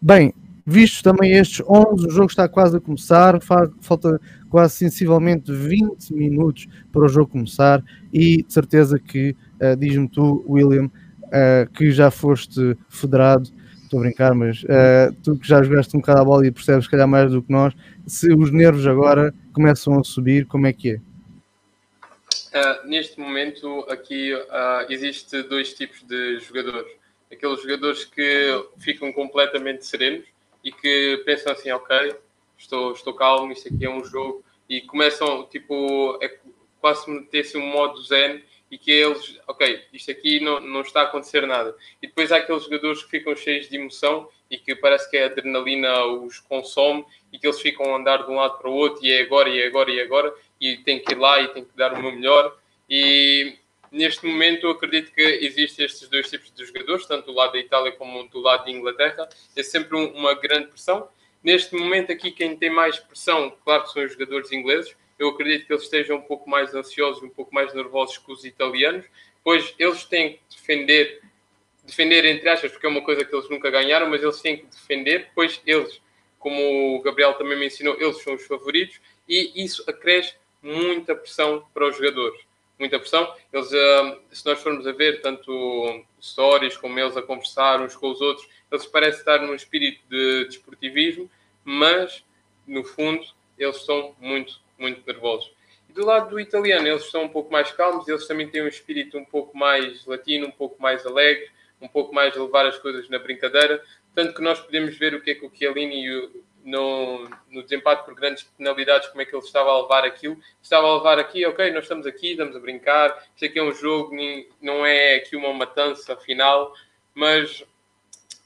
Bem, vistos também estes 11, o jogo está quase a começar, falta quase sensivelmente 20 minutos para o jogo começar e de certeza que, uh, diz-me tu, William, uh, que já foste federado, estou a brincar, mas uh, tu que já jogaste um bocado a bola e percebes, se calhar, mais do que nós, se os nervos agora começam a subir, como é que é?
Uh, neste momento, aqui uh, existe dois tipos de jogadores. Aqueles jogadores que ficam completamente serenos e que pensam assim, ok, estou, estou calmo, isto aqui é um jogo, e começam, tipo, é quase meter-se um modo zen e que eles, ok, isto aqui não, não está a acontecer nada. E depois há aqueles jogadores que ficam cheios de emoção e que parece que a adrenalina os consome e que eles ficam a andar de um lado para o outro e é agora, e é agora, e é agora, e tem que ir lá e tem que dar o meu melhor. E neste momento eu acredito que existem estes dois tipos de jogadores, tanto do lado da Itália como do lado da Inglaterra. É sempre um, uma grande pressão. Neste momento aqui quem tem mais pressão, claro que são os jogadores ingleses. Eu acredito que eles estejam um pouco mais ansiosos, um pouco mais nervosos que os italianos, pois eles têm que defender defender entre aspas, porque é uma coisa que eles nunca ganharam, mas eles têm que defender, pois eles, como o Gabriel também me ensinou, eles são os favoritos e isso acresce muita pressão para os jogadores. Muita pressão. Eles, ah, se nós formos a ver tanto stories como eles a conversar uns com os outros, eles parecem estar num espírito de desportivismo, mas no fundo eles estão muito, muito nervosos. E do lado do italiano, eles estão um pouco mais calmos, eles também têm um espírito um pouco mais latino, um pouco mais alegre, um pouco mais levar as coisas na brincadeira, tanto que nós podemos ver o que é que o Chiellini no, no desempate por grandes penalidades, como é que ele estava a levar aquilo. Estava a levar aqui, ok, nós estamos aqui, estamos a brincar, isto aqui é um jogo, não é aqui uma matança final, mas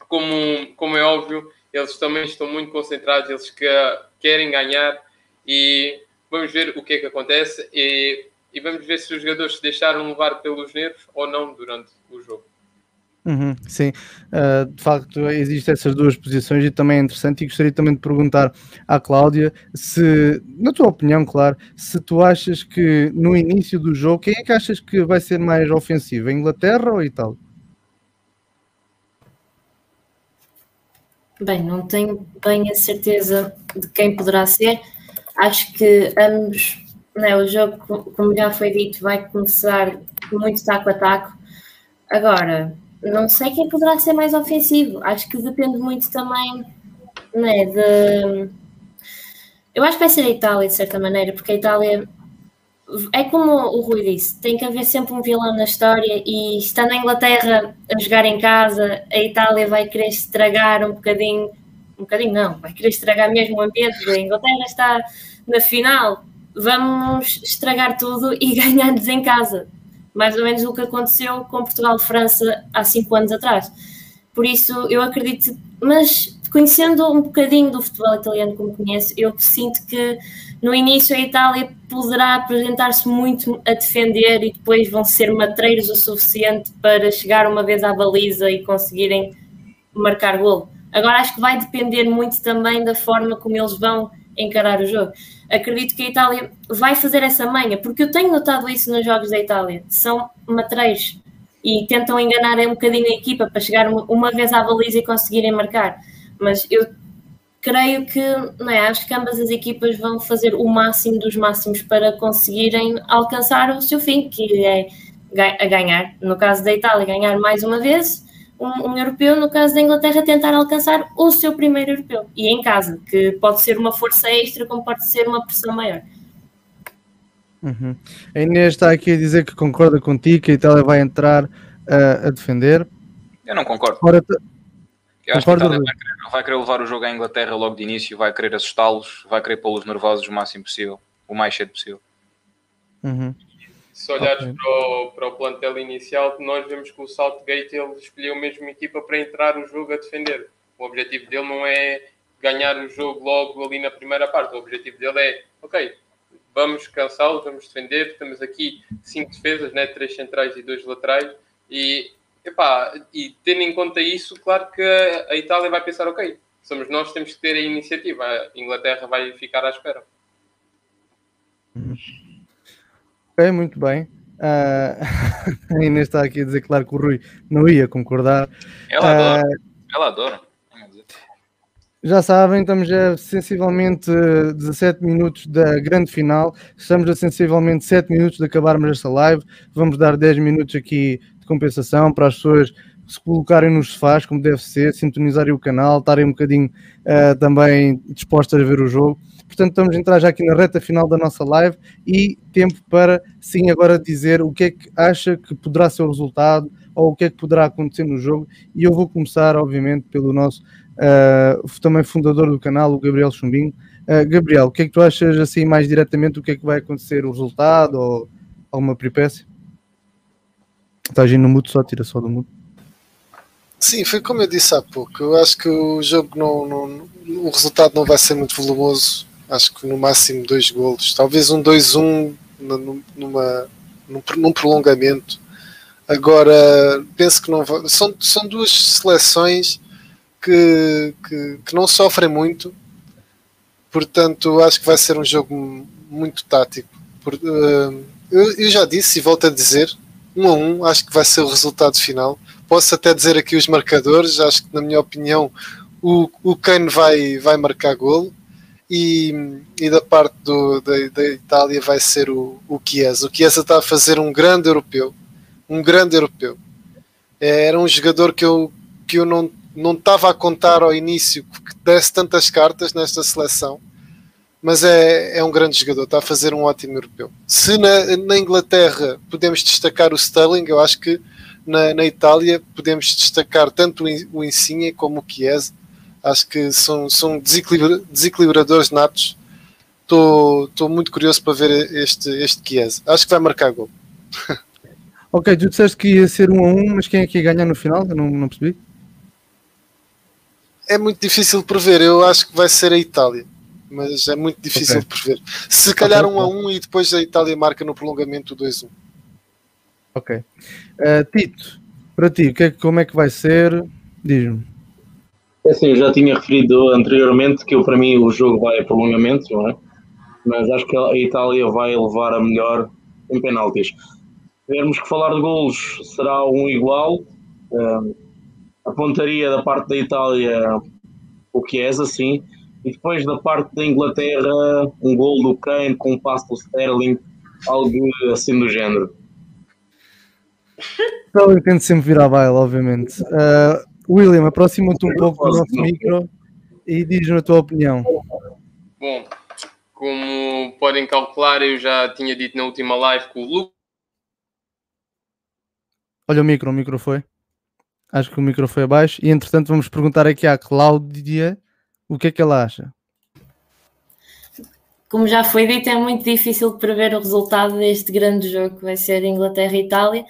como, como é óbvio, eles também estão muito concentrados, eles que, querem ganhar e vamos ver o que é que acontece e, e vamos ver se os jogadores se deixaram levar pelos nervos ou não durante o jogo.
Uhum, sim, uh, de facto existem essas duas posições e também é interessante e gostaria também de perguntar à Cláudia se, na tua opinião, claro, se tu achas que no início do jogo, quem é que achas que vai ser mais ofensivo, a Inglaterra ou a Itália?
Bem, não tenho bem a certeza de quem poderá ser. Acho que ambos, né, o jogo, como já foi dito, vai começar muito taco a taco. Agora, não sei quem poderá ser mais ofensivo. Acho que depende muito também né, de. Eu acho que vai ser a Itália, de certa maneira, porque a Itália é como o Rui disse: tem que haver sempre um vilão na história. E estando na Inglaterra a jogar em casa, a Itália vai querer estragar um bocadinho. Um bocadinho, não, vai querer estragar mesmo o ambiente. A Inglaterra está na final, vamos estragar tudo e <laughs> ganhar-nos em casa mais ou menos o que aconteceu com Portugal-França há cinco anos atrás. Por isso, eu acredito, mas conhecendo um bocadinho do futebol italiano como conheço, eu sinto que no início a Itália poderá apresentar-se muito a defender e depois vão ser matreiros o suficiente para chegar uma vez à baliza e conseguirem marcar gol. Agora acho que vai depender muito também da forma como eles vão encarar o jogo acredito que a Itália vai fazer essa manha, porque eu tenho notado isso nos jogos da Itália. São matreiros e tentam enganar um bocadinho a equipa para chegar uma vez à baliza e conseguirem marcar. Mas eu creio que, não é, acho que ambas as equipas vão fazer o máximo dos máximos para conseguirem alcançar o seu fim, que é ganhar. No caso da Itália, ganhar mais uma vez um, um, europeu, no caso da Inglaterra, tentar alcançar o seu primeiro europeu. E em casa, que pode ser uma força extra, como pode ser uma pressão maior.
Uhum. A Inês está aqui a dizer que concorda contigo, que a Itália vai entrar uh, a defender.
Eu não concordo. Ora, eu acho Concordo. que a Itália vai querer, vai querer, levar o jogo à Inglaterra logo de início, vai querer assustá-los, vai querer pô-los nervosos o máximo possível, o mais cedo possível.
Uhum.
Se olhares okay. para, o, para o plantel inicial, nós vemos que o Southgate ele escolheu a mesma equipa para entrar no jogo a defender. O objetivo dele não é ganhar o jogo logo ali na primeira parte. O objetivo dele é, ok, vamos cansá-los, vamos defender. Temos aqui cinco defesas, né? três centrais e dois laterais. E, epá, e tendo em conta isso, claro que a Itália vai pensar, ok, somos nós temos que ter a iniciativa. A Inglaterra vai ficar à espera.
Uhum. Ok, muito bem. Uh, <laughs> a Inês está aqui a dizer, claro, que o Rui não ia concordar.
Ela adora. Uh, Ela adora.
Já sabem, estamos a sensivelmente 17 minutos da grande final. Estamos a sensivelmente 7 minutos de acabarmos esta live. Vamos dar 10 minutos aqui de compensação para as pessoas se colocarem nos sofás, como deve ser, sintonizarem o canal, estarem um bocadinho uh, também dispostos a ver o jogo. Portanto, estamos a entrar já aqui na reta final da nossa live e tempo para, sim, agora dizer o que é que acha que poderá ser o resultado ou o que é que poderá acontecer no jogo. E eu vou começar, obviamente, pelo nosso uh, também fundador do canal, o Gabriel Chumbinho. Uh, Gabriel, o que é que tu achas assim mais diretamente o que é que vai acontecer, o resultado ou alguma peripécia? Estás aí no mudo, só tira só do mudo.
Sim, foi como eu disse há pouco. Eu acho que o jogo não, não, o resultado não vai ser muito volumoso. Acho que no máximo dois golos, talvez um 2-1 numa, num, num prolongamento. Agora penso que não vai, são, são duas seleções que, que, que, não sofrem muito, portanto acho que vai ser um jogo muito tático. Uh, eu, eu, já disse e volto a dizer, um a um, acho que vai ser o resultado final. Posso até dizer aqui os marcadores, acho que na minha opinião o, o Kane vai, vai marcar golo e, e da parte do, da, da, Itália vai ser o, o Chiesa. O Chiesa está a fazer um grande europeu, um grande europeu. É, era um jogador que eu, que eu não, não estava a contar ao início que desse tantas cartas nesta seleção mas é, é um grande jogador, está a fazer um ótimo europeu. Se na, na Inglaterra podemos destacar o Sterling, eu acho que na, na Itália podemos destacar tanto o Insigne como o Chiesa. Acho que são, são desequilibra, desequilibradores natos. Estou muito curioso para ver este, este Chiesa. Acho que vai marcar gol. <laughs>
ok, tu disseste que ia ser um a um, mas quem é que ia ganhar no final? Eu não, não percebi.
É muito difícil prever. Eu acho que vai ser a Itália mas é muito difícil okay. de prever. Se calhar um a um e depois a Itália marca no prolongamento 2-1.
Ok. Uh, Tito, para ti, que é, como é que vai ser? Diz-me.
É assim, eu já tinha referido anteriormente que eu, para mim o jogo vai a prolongamento, não é? Mas acho que a Itália vai levar a melhor em penaltis. Se tivermos que falar de golos, será um igual. A pontaria da parte da Itália, o que é assim e depois da parte da Inglaterra, um gol do Kane com um passo do Sterling, algo assim do género.
Eu tento sempre vir à baila, obviamente. Uh, William, aproxima-te um pouco do nosso micro e diz-nos a tua opinião.
Bom, como podem calcular, eu já tinha dito na última live que o Luke.
Olha o micro, o micro foi. Acho que o micro foi abaixo. E entretanto, vamos perguntar aqui à Cláudia o que é que ela acha?
Como já foi dito, é muito difícil de prever o resultado deste grande jogo que vai ser Inglaterra e Itália.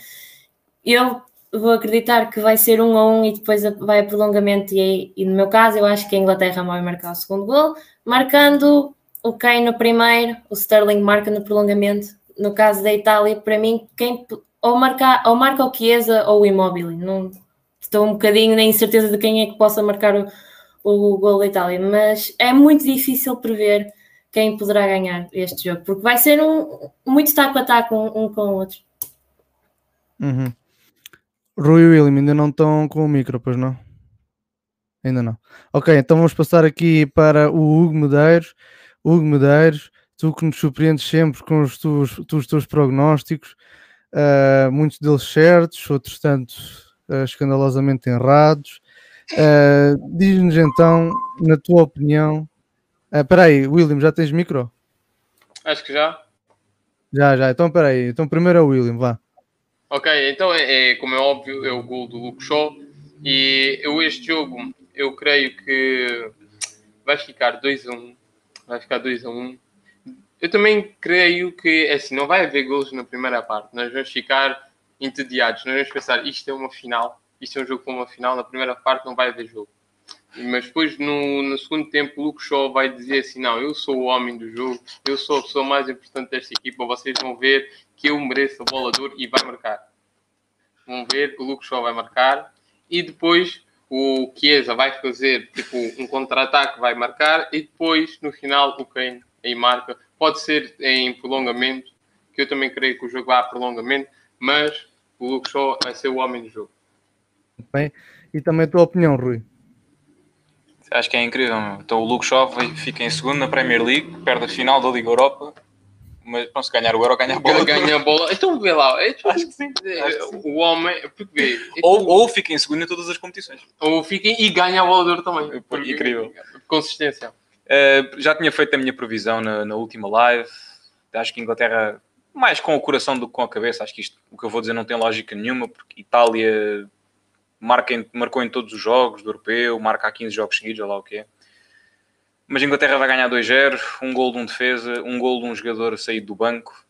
Eu vou acreditar que vai ser um a um e depois vai a prolongamento. E, e no meu caso, eu acho que a Inglaterra vai marcar o segundo gol, marcando o Kane no primeiro, o Sterling marca no prolongamento. No caso da Itália, para mim, quem ou marca, ou marca o Chiesa ou o Immobile. Não, estou um bocadinho na incerteza de quem é que possa marcar o, o gol da Itália, mas é muito difícil prever quem poderá ganhar este jogo, porque vai ser um muito taco a taco um, um com o outro.
Uhum. Rui e William ainda não estão com o micro, pois não? Ainda não. Ok, então vamos passar aqui para o Hugo Medeiros. Hugo Medeiros, tu que nos surpreendes sempre com os teus, os teus prognósticos, uh, muitos deles certos, outros tanto uh, escandalosamente errados. Uh, Diz-nos então, na tua opinião. Espera aí, William, já tens micro?
Acho que já.
Já, já. Então espera aí. Então primeiro é o William, vá.
Ok, então é, é, como é óbvio, é o gol do Luke Shaw. E eu este jogo, eu creio que vai ficar 2 a 1. Um, vai ficar 2 a 1. Um. Eu também creio que, é assim, não vai haver gols na primeira parte. Nós vamos ficar entediados. Nós vamos pensar, isto é uma final isto é um jogo com uma final, na primeira parte não vai haver jogo. Mas depois, no, no segundo tempo, o Luke Shaw vai dizer assim: Não, eu sou o homem do jogo, eu sou a pessoa mais importante desta equipa. Vocês vão ver que eu mereço a bola de ouro e vai marcar. Vão ver, o Luke Shaw vai marcar e depois o Chiesa vai fazer tipo um contra-ataque, vai marcar e depois no final o Kane aí marca. Pode ser em prolongamento, que eu também creio que o jogo vai a prolongamento, mas o Luke Shaw vai ser o homem do jogo.
Bem, e também a tua opinião, Rui.
Acho que é incrível. Meu. Então o Luke Shaw fica em segundo na Premier League, perde a final da Liga Europa. Mas pronto, se ganhar o Euro, ganha a bola.
Ganha a bola. Então vê lá. Acho que sim. O homem. Porque,
ou, ou fica em segundo em todas as competições.
Ou fica e ganha a bola de ouro também.
Incrível.
Consistência.
Uh, já tinha feito a minha previsão na, na, última live. Acho que Inglaterra, mais com o coração do que com a cabeça, acho que isto, o que eu vou dizer, não tem lógica nenhuma, porque Itália marca em, marcou em todos os jogos do europeu, marca há 15 jogos seguidos, ou lá o que é. Mas a Inglaterra vai ganhar 2-0, um gol de um defesa, um gol de um jogador a sair do banco,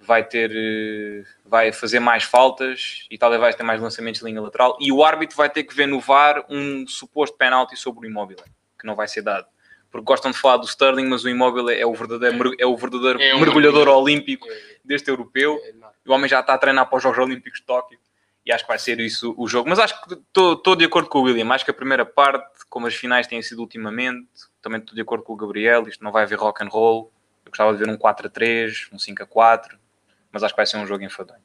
vai ter, eh, vai fazer mais faltas, Itália vai ter mais lançamentos de linha lateral e o árbitro vai ter que ver no VAR um suposto penalti sobre o imóvel, que não vai ser dado. Porque gostam de falar do Sterling, mas o imóvel é o verdadeiro, é o verdadeiro é um mergulhador olímpico deste europeu. É, o homem já está a treinar para os Jogos Olímpicos de Tóquio e acho que vai ser isso o jogo. Mas acho que estou de acordo com o William. Acho que a primeira parte, como as finais têm sido ultimamente, também estou de acordo com o Gabriel. Isto não vai haver rock and roll. Eu gostava de ver um 4 a 3, um 5 a 4, mas acho que vai ser um jogo enfadonho.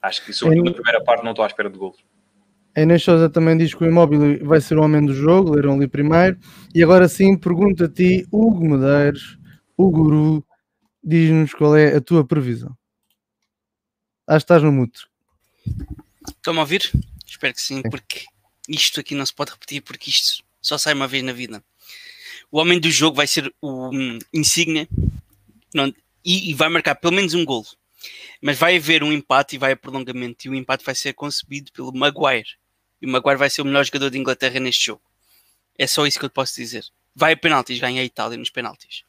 Acho que, sobretudo na primeira parte, não estou à espera de golos.
A Inês Souza também diz que o imóvel vai ser o homem do jogo, leram ali primeiro. E agora sim, pergunto a ti, Hugo Medeiros, o guru, diz-nos qual é a tua previsão. Acho que estás no mute.
Estão-me a ouvir? Espero que sim, sim, porque isto aqui não se pode repetir, porque isto só sai uma vez na vida. O homem do jogo vai ser o um, Insigne não, e, e, vai marcar pelo menos um golo. Mas vai haver um empate e vai a prolongamento. E o empate vai ser concebido pelo Maguire. E o Maguire vai ser o melhor jogador de Inglaterra neste jogo. É só isso que eu posso dizer. Vai a penaltis, ganha a Itália nos penaltis.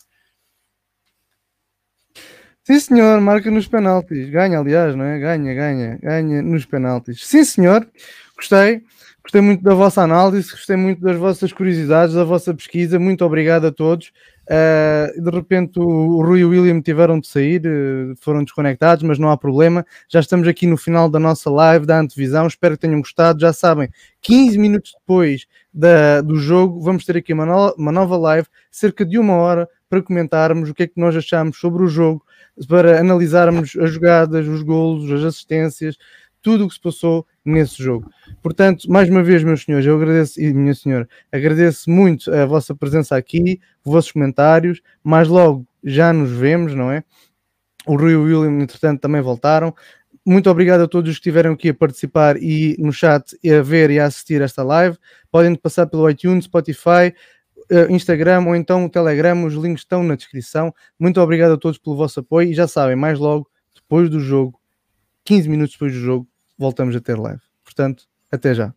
Sim, senhor, marca nos penaltis. Ganha, aliás, não é? Ganha, ganha, ganha nos penaltis. Sim, senhor, gostei. Gostei muito da vossa análise, gostei muito das vossas curiosidades, da vossa pesquisa. Muito obrigado a todos. Uh, de repente o Rui e o William tiveram de sair, uh, foram desconectados, mas não há problema. Já estamos aqui no final da nossa live da antevisão. Espero que tenham gostado. Já sabem, 15 minutos depois da, do jogo, vamos ter aqui uma, no, uma nova live, cerca de uma hora, para comentarmos o que é que nós achamos sobre o jogo, para analisarmos as jogadas, os golos, as assistências, tudo o que se passou nesse jogo. Portanto, mais uma vez, meus senhores, eu agradeço, e minha senhora, agradeço muito a vossa presença aqui, os vossos comentários. Mais logo já nos vemos, não é? O Rui e o William, entretanto, também voltaram. Muito obrigado a todos os que estiveram aqui a participar e no chat a ver e a assistir esta live. Podem passar pelo iTunes, Spotify, eh, Instagram ou então o Telegram, os links estão na descrição. Muito obrigado a todos pelo vosso apoio e já sabem, mais logo, depois do jogo, 15 minutos depois do jogo, voltamos a ter live. Portanto, até já.